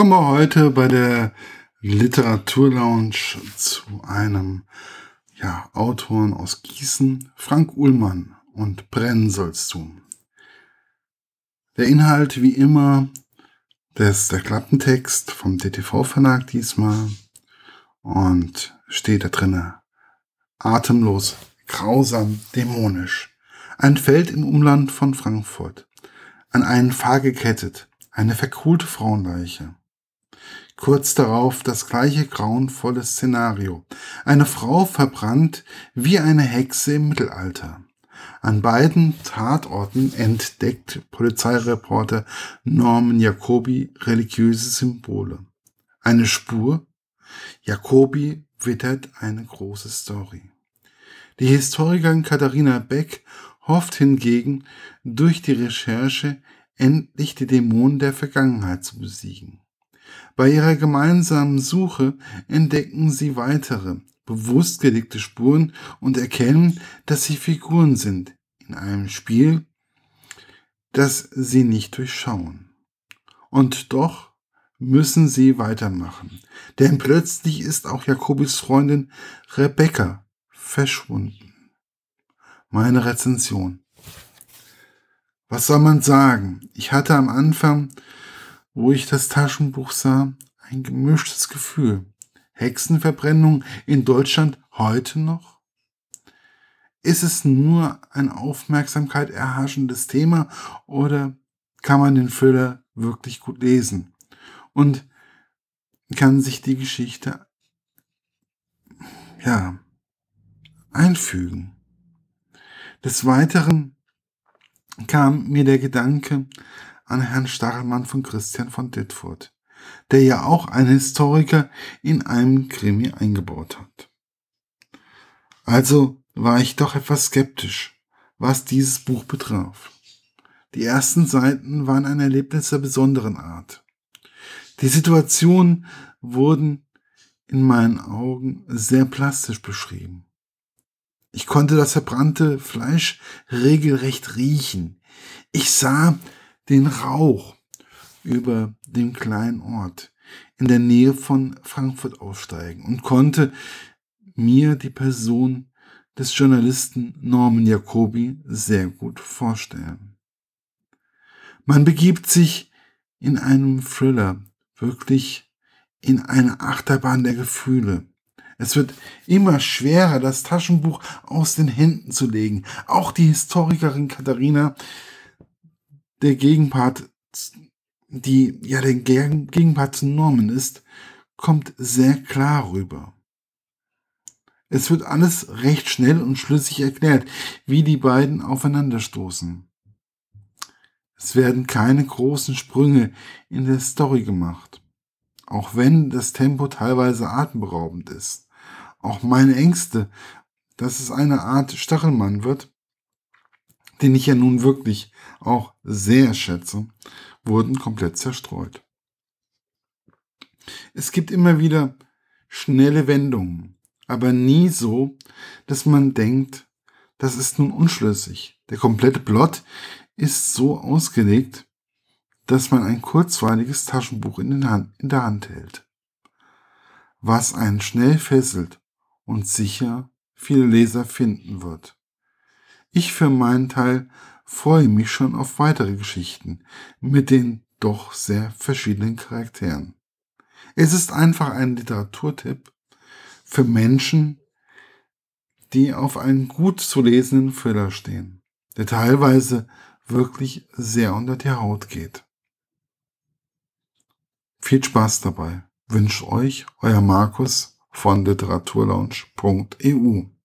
kommen wir heute bei der Literaturlounge zu einem ja, Autoren aus Gießen, Frank Uhlmann und Brennen sollst du. Der Inhalt wie immer, ist der Klappentext vom DTV-Verlag diesmal und steht da drinnen atemlos, grausam, dämonisch. Ein Feld im Umland von Frankfurt. An einen Pfahl gekettet, eine verkohlte Frauenleiche. Kurz darauf das gleiche grauenvolle Szenario. Eine Frau verbrannt wie eine Hexe im Mittelalter. An beiden Tatorten entdeckt Polizeireporter Norman Jacobi religiöse Symbole. Eine Spur? Jacobi wittert eine große Story. Die Historikerin Katharina Beck hofft hingegen, durch die Recherche endlich die Dämonen der Vergangenheit zu besiegen. Bei ihrer gemeinsamen Suche entdecken sie weitere, bewusst gelegte Spuren und erkennen, dass sie Figuren sind in einem Spiel, das sie nicht durchschauen. Und doch müssen sie weitermachen, denn plötzlich ist auch Jakobis Freundin Rebecca verschwunden. Meine Rezension. Was soll man sagen? Ich hatte am Anfang wo ich das Taschenbuch sah, ein gemischtes Gefühl. Hexenverbrennung in Deutschland heute noch? Ist es nur ein Aufmerksamkeit erhaschendes Thema oder kann man den Thriller wirklich gut lesen und kann sich die Geschichte ja einfügen? Des Weiteren kam mir der Gedanke, an Herrn Stachelmann von Christian von Dittfurt, der ja auch einen Historiker in einem Krimi eingebaut hat. Also war ich doch etwas skeptisch, was dieses Buch betraf. Die ersten Seiten waren ein Erlebnis der besonderen Art. Die Situationen wurden in meinen Augen sehr plastisch beschrieben. Ich konnte das verbrannte Fleisch regelrecht riechen. Ich sah, den Rauch über dem kleinen Ort in der Nähe von Frankfurt aufsteigen und konnte mir die Person des Journalisten Norman Jacobi sehr gut vorstellen. Man begibt sich in einem Thriller wirklich in eine Achterbahn der Gefühle. Es wird immer schwerer, das Taschenbuch aus den Händen zu legen. Auch die Historikerin Katharina der Gegenpart, die ja der Gegenpart zu Norman ist, kommt sehr klar rüber. Es wird alles recht schnell und schlüssig erklärt, wie die beiden aufeinanderstoßen. Es werden keine großen Sprünge in der Story gemacht, auch wenn das Tempo teilweise atemberaubend ist. Auch meine Ängste, dass es eine Art Stachelmann wird, den ich ja nun wirklich auch sehr schätze, wurden komplett zerstreut. Es gibt immer wieder schnelle Wendungen, aber nie so, dass man denkt, das ist nun unschlüssig. Der komplette Plot ist so ausgelegt, dass man ein kurzweiliges Taschenbuch in, Hand, in der Hand hält, was einen schnell fesselt und sicher viele Leser finden wird. Ich für meinen Teil freue mich schon auf weitere Geschichten mit den doch sehr verschiedenen Charakteren. Es ist einfach ein Literaturtipp für Menschen, die auf einen gut zu lesenden Thriller stehen, der teilweise wirklich sehr unter die Haut geht. Viel Spaß dabei. Wünscht euch euer Markus von literaturlaunch.eu.